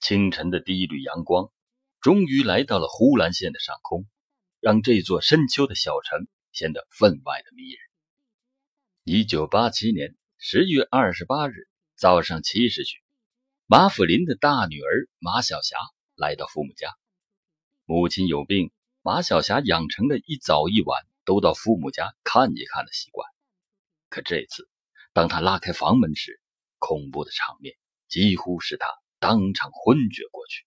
清晨的第一缕阳光，终于来到了呼兰县的上空，让这座深秋的小城显得分外的迷人。一九八七年十月二十八日早上七时许，马辅林的大女儿马晓霞来到父母家。母亲有病，马晓霞养成了一早一晚都到父母家看一看的习惯。可这次，当她拉开房门时，恐怖的场面几乎使她。当场昏厥过去。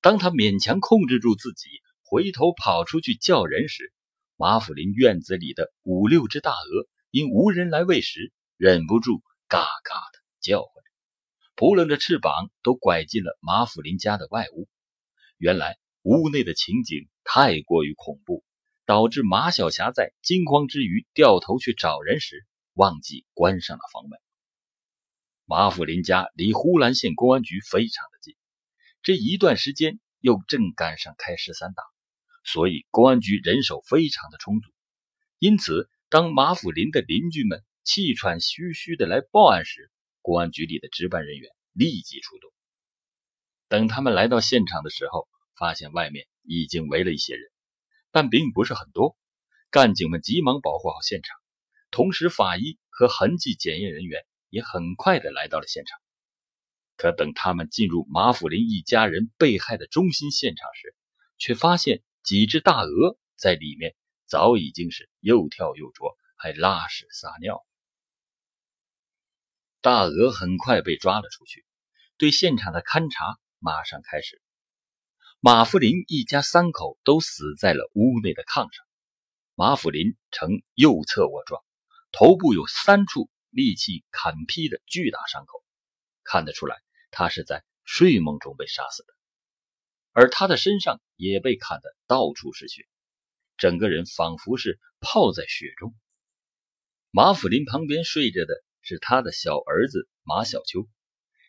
当他勉强控制住自己，回头跑出去叫人时，马府林院子里的五六只大鹅因无人来喂食，忍不住嘎嘎的叫唤着，扑棱着翅膀都拐进了马府林家的外屋。原来屋内的情景太过于恐怖，导致马小霞在惊慌之余掉头去找人时，忘记关上了房门。马府林家离呼兰县公安局非常的近，这一段时间又正赶上开十三大，所以公安局人手非常的充足。因此，当马府林的邻居们气喘吁吁的来报案时，公安局里的值班人员立即出动。等他们来到现场的时候，发现外面已经围了一些人，但并不是很多。干警们急忙保护好现场，同时法医和痕迹检验人员。也很快的来到了现场，可等他们进入马府林一家人被害的中心现场时，却发现几只大鹅在里面早已经是又跳又啄，还拉屎撒尿。大鹅很快被抓了出去，对现场的勘查马上开始。马福林一家三口都死在了屋内的炕上，马福林呈右侧卧状，头部有三处。利器砍劈的巨大伤口，看得出来他是在睡梦中被杀死的，而他的身上也被砍得到处是血，整个人仿佛是泡在血中。马府林旁边睡着的是他的小儿子马小秋，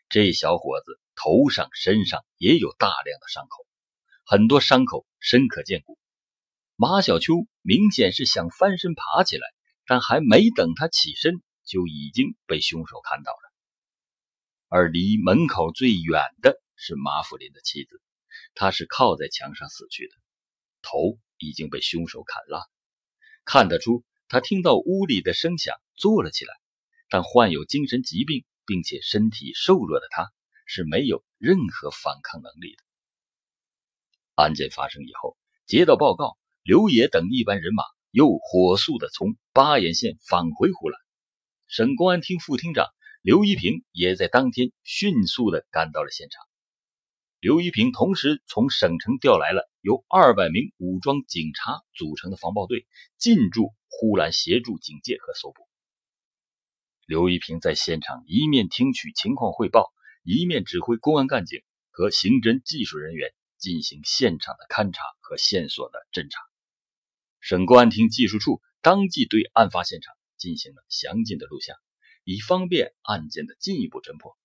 这小伙子头上、身上也有大量的伤口，很多伤口深可见骨。马小秋明显是想翻身爬起来，但还没等他起身。就已经被凶手看到了，而离门口最远的是马福林的妻子，她是靠在墙上死去的，头已经被凶手砍烂。看得出，他听到屋里的声响坐了起来，但患有精神疾病并且身体瘦弱的他，是没有任何反抗能力的。案件发生以后，接到报告，刘野等一班人马又火速的从巴彦县返回湖南。省公安厅副厅长刘一平也在当天迅速地赶到了现场。刘一平同时从省城调来了由二百名武装警察组成的防暴队，进驻呼兰协助警戒和搜捕。刘一平在现场一面听取情况汇报，一面指挥公安干警和刑侦技术人员进行现场的勘查和线索的侦查。省公安厅技术处当即对案发现场。进行了详尽的录像，以方便案件的进一步侦破。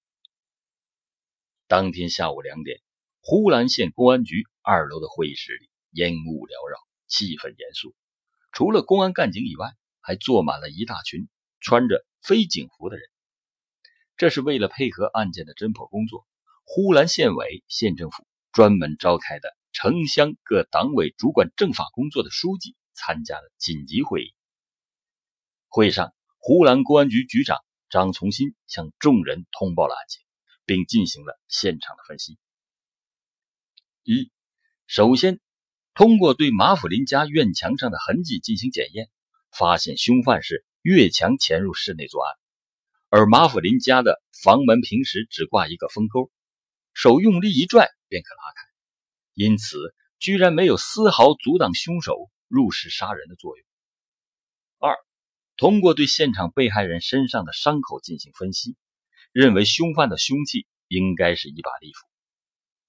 当天下午两点，呼兰县公安局二楼的会议室里烟雾缭绕，气氛严肃。除了公安干警以外，还坐满了一大群穿着非警服的人。这是为了配合案件的侦破工作，呼兰县委、县政府专门召开的城乡各党委主管政法工作的书记参加了紧急会议。会上，湖南公安局局长张从新向众人通报了案情，并进行了现场的分析。一，首先通过对马府林家院墙上的痕迹进行检验，发现凶犯是越墙潜入室内作案，而马府林家的房门平时只挂一个风钩，手用力一拽便可拉开，因此居然没有丝毫阻挡凶手入室杀人的作用。二通过对现场被害人身上的伤口进行分析，认为凶犯的凶器应该是一把利斧。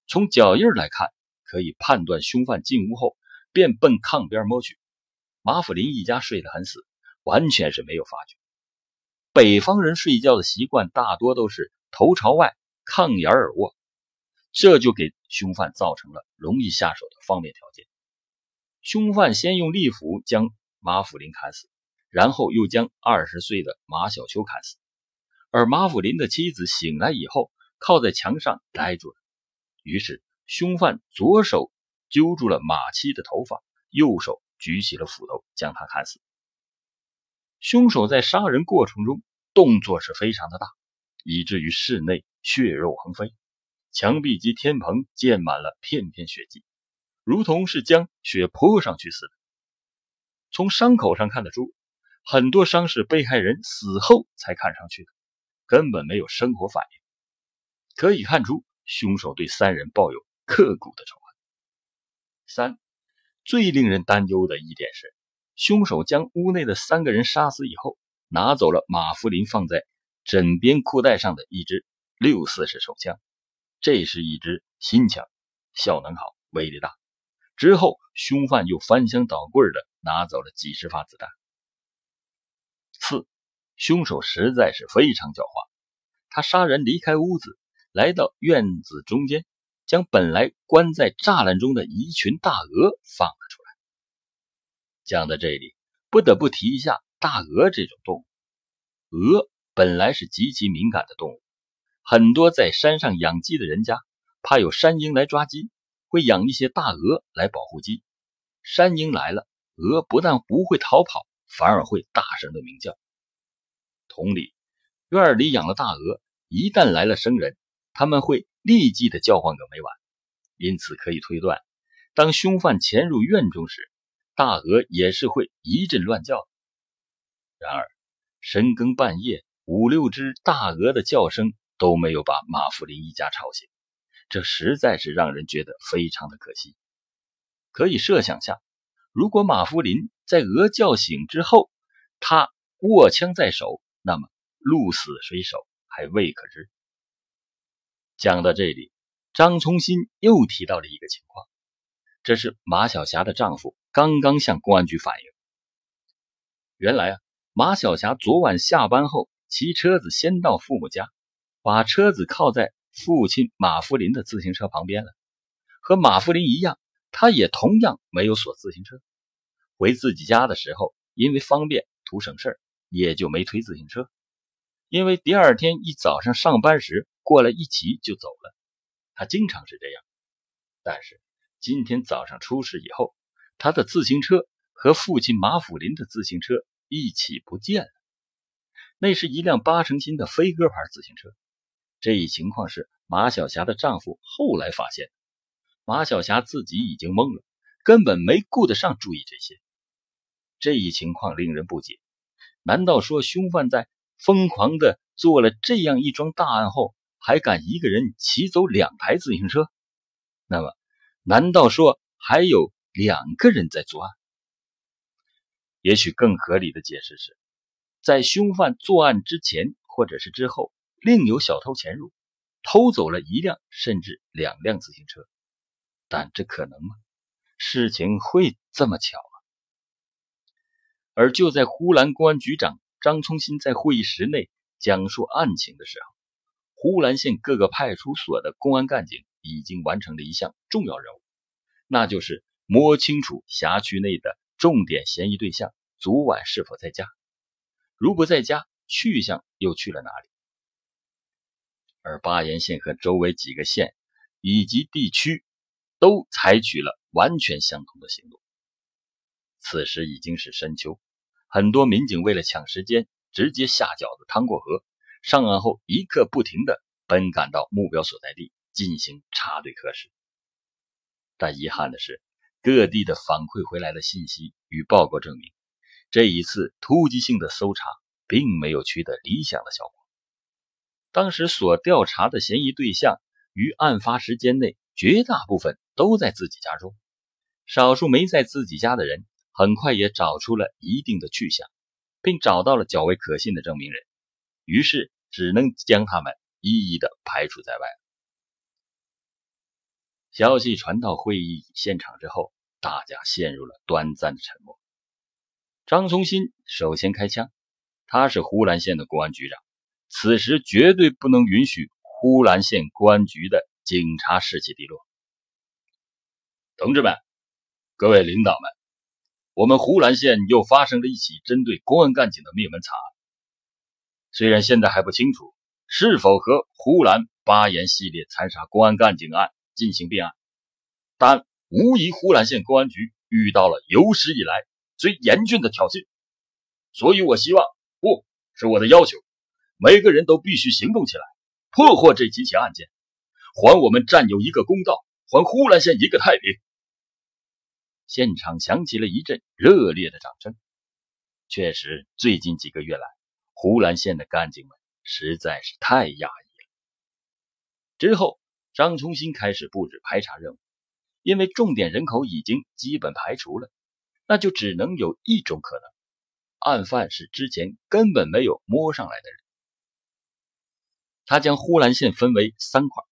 从脚印来看，可以判断凶犯进屋后便奔炕边摸去。马府林一家睡得很死，完全是没有发觉。北方人睡觉的习惯大多都是头朝外，炕沿而卧，这就给凶犯造成了容易下手的方便条件。凶犯先用利斧将马府林砍死。然后又将二十岁的马小秋砍死，而马福林的妻子醒来以后，靠在墙上呆住了，于是凶犯左手揪住了马七的头发，右手举起了斧头将他砍死。凶手在杀人过程中动作是非常的大，以至于室内血肉横飞，墙壁及天棚溅满了片片血迹，如同是将血泼上去似的。从伤口上看得出，很多伤是被害人死后才看上去的，根本没有生活反应。可以看出，凶手对三人抱有刻骨的仇恨。三，最令人担忧的一点是。凶手将屋内的三个人杀死以后，拿走了马福林放在枕边裤带上的一支六四式手枪。这是一支新枪，效能好，威力大。之后，凶犯又翻箱倒柜的拿走了几十发子弹。凶手实在是非常狡猾。他杀人离开屋子，来到院子中间，将本来关在栅栏中的一群大鹅放了出来。讲到这里，不得不提一下大鹅这种动物。鹅本来是极其敏感的动物，很多在山上养鸡的人家，怕有山鹰来抓鸡，会养一些大鹅来保护鸡。山鹰来了，鹅不但不会逃跑，反而会大声的鸣叫。同理，院里养了大鹅，一旦来了生人，他们会立即的叫唤个没完。因此可以推断，当凶犯潜入院中时，大鹅也是会一阵乱叫。然而，深更半夜，五六只大鹅的叫声都没有把马福林一家吵醒，这实在是让人觉得非常的可惜。可以设想下，如果马福林在鹅叫醒之后，他握枪在手，那么鹿死谁手还未可知。讲到这里，张从新又提到了一个情况，这是马小霞的丈夫。刚刚向公安局反映，原来啊，马小霞昨晚下班后骑车子先到父母家，把车子靠在父亲马福林的自行车旁边了。和马福林一样，他也同样没有锁自行车。回自己家的时候，因为方便图省事儿也就没推自行车。因为第二天一早上上班时过来一骑就走了，他经常是这样。但是今天早上出事以后。他的自行车和父亲马福林的自行车一起不见了，那是一辆八成新的飞鸽牌自行车。这一情况是马小霞的丈夫后来发现，马小霞自己已经懵了，根本没顾得上注意这些。这一情况令人不解，难道说凶犯在疯狂的做了这样一桩大案后，还敢一个人骑走两台自行车？那么，难道说还有？两个人在作案，也许更合理的解释是，在凶犯作案之前或者是之后，另有小偷潜入，偷走了一辆甚至两辆自行车。但这可能吗？事情会这么巧吗？而就在呼兰公安局长张聪新在会议室内讲述案情的时候，呼兰县各个派出所的公安干警已经完成了一项重要任务，那就是。摸清楚辖区内的重点嫌疑对象昨晚是否在家，如不在家，去向又去了哪里？而巴彦县和周围几个县以及地区都采取了完全相同的行动。此时已经是深秋，很多民警为了抢时间，直接下饺子趟过河，上岸后一刻不停的奔赶到目标所在地进行插队核实。但遗憾的是。各地的反馈回来的信息与报告证明，这一次突击性的搜查并没有取得理想的效果。当时所调查的嫌疑对象于案发时间内，绝大部分都在自己家中，少数没在自己家的人，很快也找出了一定的去向，并找到了较为可信的证明人，于是只能将他们一一的排除在外。消息传到会议现场之后。大家陷入了短暂的沉默。张从新首先开枪，他是呼兰县的公安局长，此时绝对不能允许呼兰县公安局的警察士气低落。同志们，各位领导们，我们呼兰县又发生了一起针对公安干警的灭门惨案。虽然现在还不清楚是否和呼兰巴彦系列残杀公安干警案进行并案，但无疑呼兰县公安局遇到了有史以来最严峻的挑衅，所以我希望，不是我的要求，每个人都必须行动起来，破获这几起案件，还我们战友一个公道，还呼兰县一个太平。现场响起了一阵热烈的掌声。确实，最近几个月来，呼兰县的干警们实在是太压抑了。之后，张崇新开始布置排查任务，因为重点人口已经基本排除了，那就只能有一种可能：案犯是之前根本没有摸上来的人。他将呼兰县分为三块：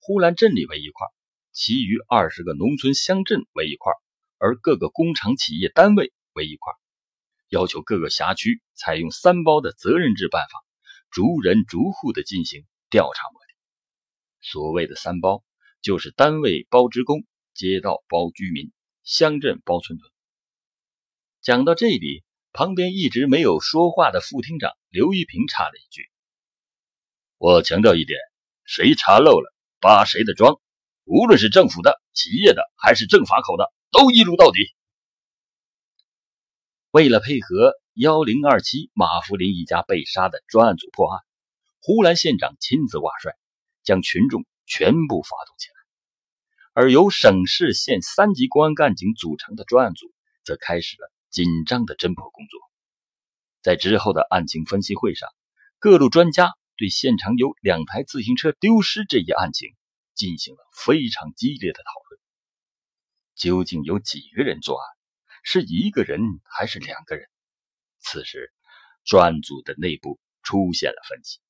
呼兰镇里为一块，其余二十个农村乡镇为一块。而各个工厂、企业单位为一块，要求各个辖区采用三包的责任制办法，逐人逐户的进行调查摸底。所谓的三包，就是单位包职工，街道包居民，乡镇包村屯。讲到这里，旁边一直没有说话的副厅长刘一平插了一句：“我强调一点，谁查漏了，扒谁的庄，无论是政府的、企业的，还是政法口的。”都一路到底。为了配合幺零二七马福林一家被杀的专案组破案，呼兰县长亲自挂帅，将群众全部发动起来。而由省市县三级公安干警组成的专案组，则开始了紧张的侦破工作。在之后的案情分析会上，各路专家对现场有两台自行车丢失这一案情进行了非常激烈的讨论。究竟有几个人作案？是一个人还是两个人？此时，专案组的内部出现了分歧。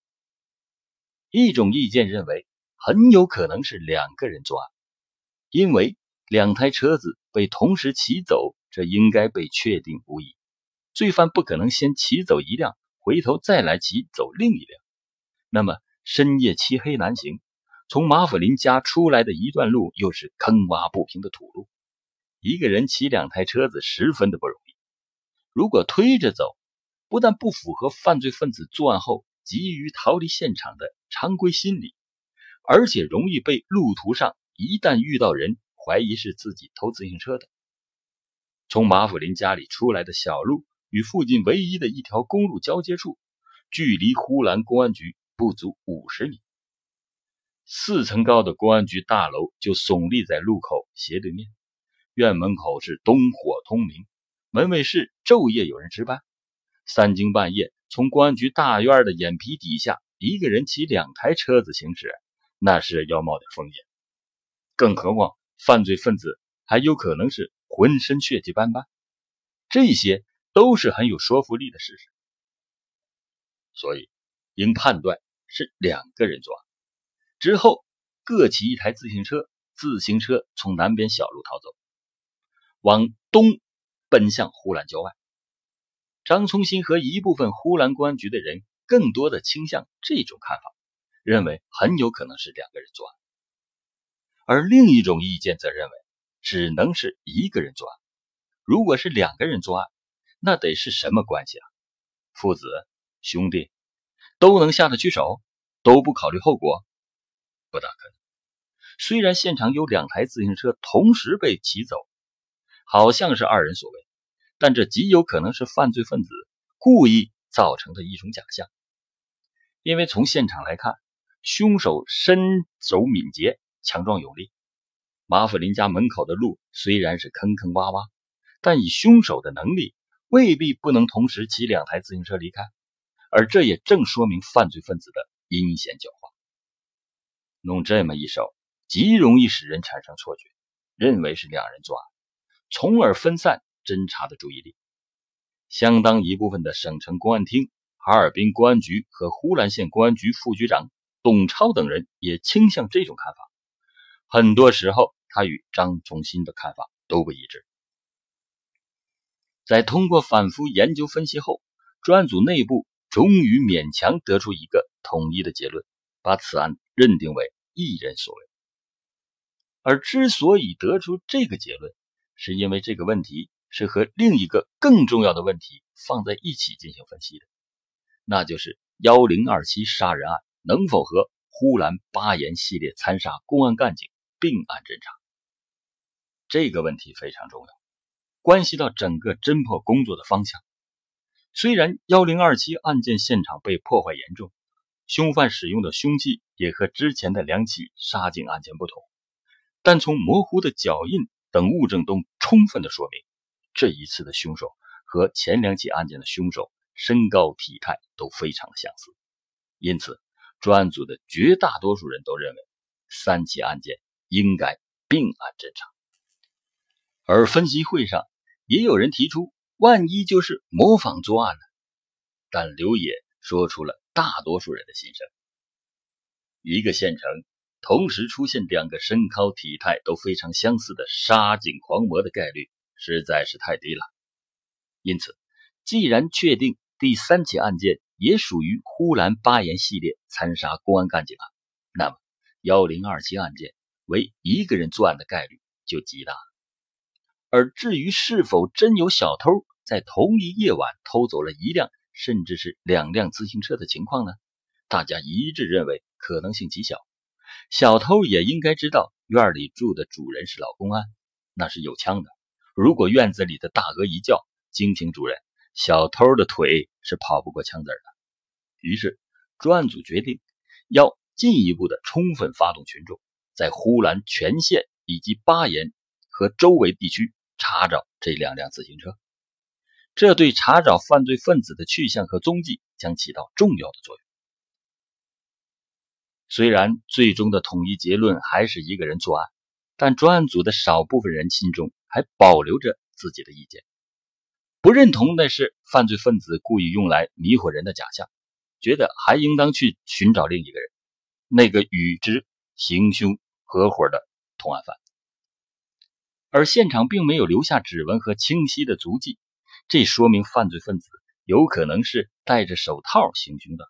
一种意见认为，很有可能是两个人作案，因为两台车子被同时骑走，这应该被确定无疑。罪犯不可能先骑走一辆，回头再来骑走另一辆。那么，深夜漆黑难行，从马府林家出来的一段路又是坑洼不平的土路。一个人骑两台车子十分的不容易，如果推着走，不但不符合犯罪分子作案后急于逃离现场的常规心理，而且容易被路途上一旦遇到人怀疑是自己偷自行车的。从马福林家里出来的小路与附近唯一的一条公路交接处，距离呼兰公安局不足五十米，四层高的公安局大楼就耸立在路口斜对面。院门口是灯火通明，门卫室昼夜有人值班。三更半夜从公安局大院的眼皮底下，一个人骑两台车子行驶，那是要冒点风险。更何况犯罪分子还有可能是浑身血迹斑斑，这些都是很有说服力的事实。所以应判断是两个人作案。之后各骑一台自行车，自行车从南边小路逃走。往东奔向呼兰郊外，张聪新和一部分呼兰公安局的人更多的倾向这种看法，认为很有可能是两个人作案。而另一种意见则认为只能是一个人作案。如果是两个人作案，那得是什么关系啊？父子、兄弟都能下得去手，都不考虑后果？不大可能。虽然现场有两台自行车同时被骑走。好像是二人所为，但这极有可能是犯罪分子故意造成的一种假象。因为从现场来看，凶手身手敏捷、强壮有力。马府林家门口的路虽然是坑坑洼洼，但以凶手的能力，未必不能同时骑两台自行车离开。而这也正说明犯罪分子的阴险狡猾。弄这么一手，极容易使人产生错觉，认为是两人作案。从而分散侦查的注意力。相当一部分的省城公安厅、哈尔滨公安局和呼兰县公安局副局长董超等人也倾向这种看法。很多时候，他与张崇新的看法都不一致。在通过反复研究分析后，专案组内部终于勉强得出一个统一的结论，把此案认定为一人所为。而之所以得出这个结论，是因为这个问题是和另一个更重要的问题放在一起进行分析的，那就是幺零二七杀人案能否和呼兰巴彦系列残杀公安干警并案侦查。这个问题非常重要，关系到整个侦破工作的方向。虽然幺零二七案件现场被破坏严重，凶犯使用的凶器也和之前的两起杀警案件不同，但从模糊的脚印等物证都充分的说明，这一次的凶手和前两起案件的凶手身高体态都非常的相似。因此，专案组的绝大多数人都认为，三起案件应该并案侦查。而分析会上，也有人提出。万一就是模仿作案呢？但刘野说出了大多数人的心声：一个县城同时出现两个身高体态都非常相似的杀警狂魔的概率实在是太低了。因此，既然确定第三起案件也属于呼兰巴彦系列残杀公安干警案，那么幺零二七案件为一个人作案的概率就极大了。而至于是否真有小偷，在同一夜晚偷走了一辆甚至是两辆自行车的情况呢？大家一致认为可能性极小。小偷也应该知道院里住的主人是老公安，那是有枪的。如果院子里的大鹅一叫惊醒主人，小偷的腿是跑不过枪子的。于是专案组决定要进一步的充分发动群众，在呼兰全县以及巴彦和周围地区查找这两辆自行车。这对查找犯罪分子的去向和踪迹将起到重要的作用。虽然最终的统一结论还是一个人作案，但专案组的少部分人心中还保留着自己的意见，不认同那是犯罪分子故意用来迷惑人的假象，觉得还应当去寻找另一个人，那个与之行凶合伙的同案犯。而现场并没有留下指纹和清晰的足迹。这说明犯罪分子有可能是戴着手套行凶的，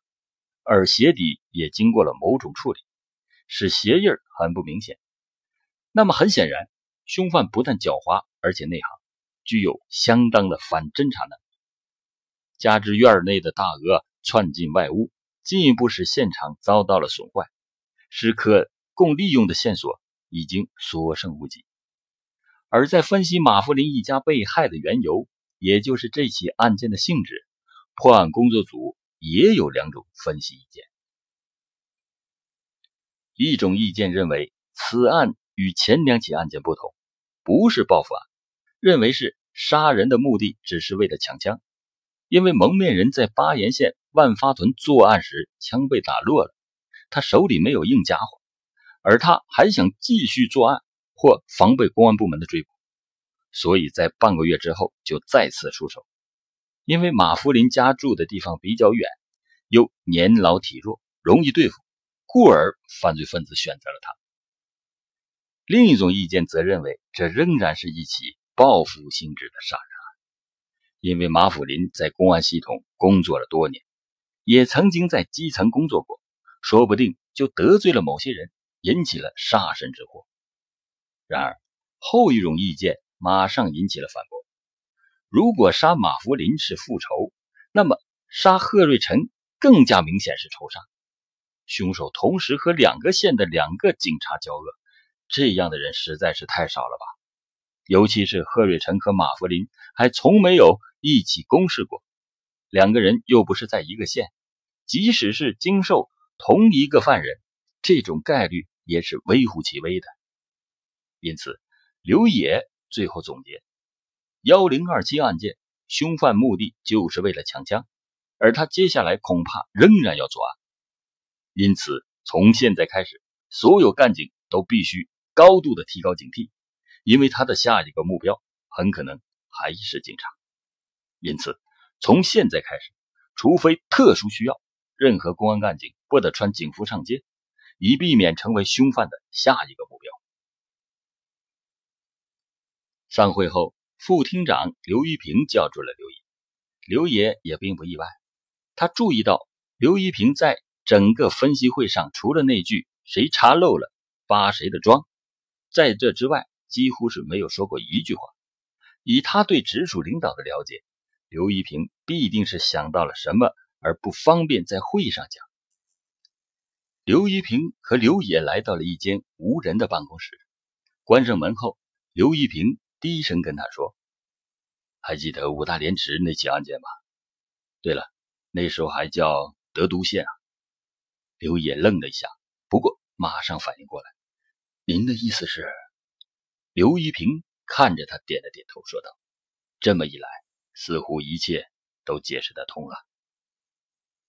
而鞋底也经过了某种处理，使鞋印很不明显。那么很显然，凶犯不但狡猾，而且内行，具有相当的反侦查能力。加之院内的大鹅窜进外屋，进一步使现场遭到了损坏，使可供利用的线索已经所剩无几。而在分析马福林一家被害的缘由。也就是这起案件的性质，破案工作组也有两种分析意见。一种意见认为，此案与前两起案件不同，不是报复案，认为是杀人的目的只是为了抢枪。因为蒙面人在巴彦县万发屯作案时，枪被打落了，他手里没有硬家伙，而他还想继续作案或防备公安部门的追捕。所以在半个月之后就再次出手，因为马福林家住的地方比较远，又年老体弱，容易对付，故而犯罪分子选择了他。另一种意见则认为，这仍然是一起报复性质的杀人案，因为马福林在公安系统工作了多年，也曾经在基层工作过，说不定就得罪了某些人，引起了杀身之祸。然而后一种意见。马上引起了反驳。如果杀马福林是复仇，那么杀贺瑞成更加明显是仇杀。凶手同时和两个县的两个警察交恶，这样的人实在是太少了吧？尤其是贺瑞成和马福林还从没有一起公示过，两个人又不是在一个县，即使是经受同一个犯人，这种概率也是微乎其微的。因此，刘野。最后总结：幺零二七案件，凶犯目的就是为了抢枪，而他接下来恐怕仍然要作案。因此，从现在开始，所有干警都必须高度的提高警惕，因为他的下一个目标很可能还是警察。因此，从现在开始，除非特殊需要，任何公安干警不得穿警服上街，以避免成为凶犯的下一个目标。散会后，副厅长刘一平叫住了刘爷。刘爷也并不意外，他注意到刘一平在整个分析会上，除了那句“谁查漏了，扒谁的庄”，在这之外几乎是没有说过一句话。以他对直属领导的了解，刘一平必定是想到了什么，而不方便在会上讲。刘一平和刘野来到了一间无人的办公室，关上门后，刘一平低声跟他说：“还记得五大连池那起案件吗？对了，那时候还叫德都县啊。”刘野愣了一下，不过马上反应过来：“您的意思是？”刘一平看着他，点了点头，说道：“这么一来，似乎一切都解释得通了。”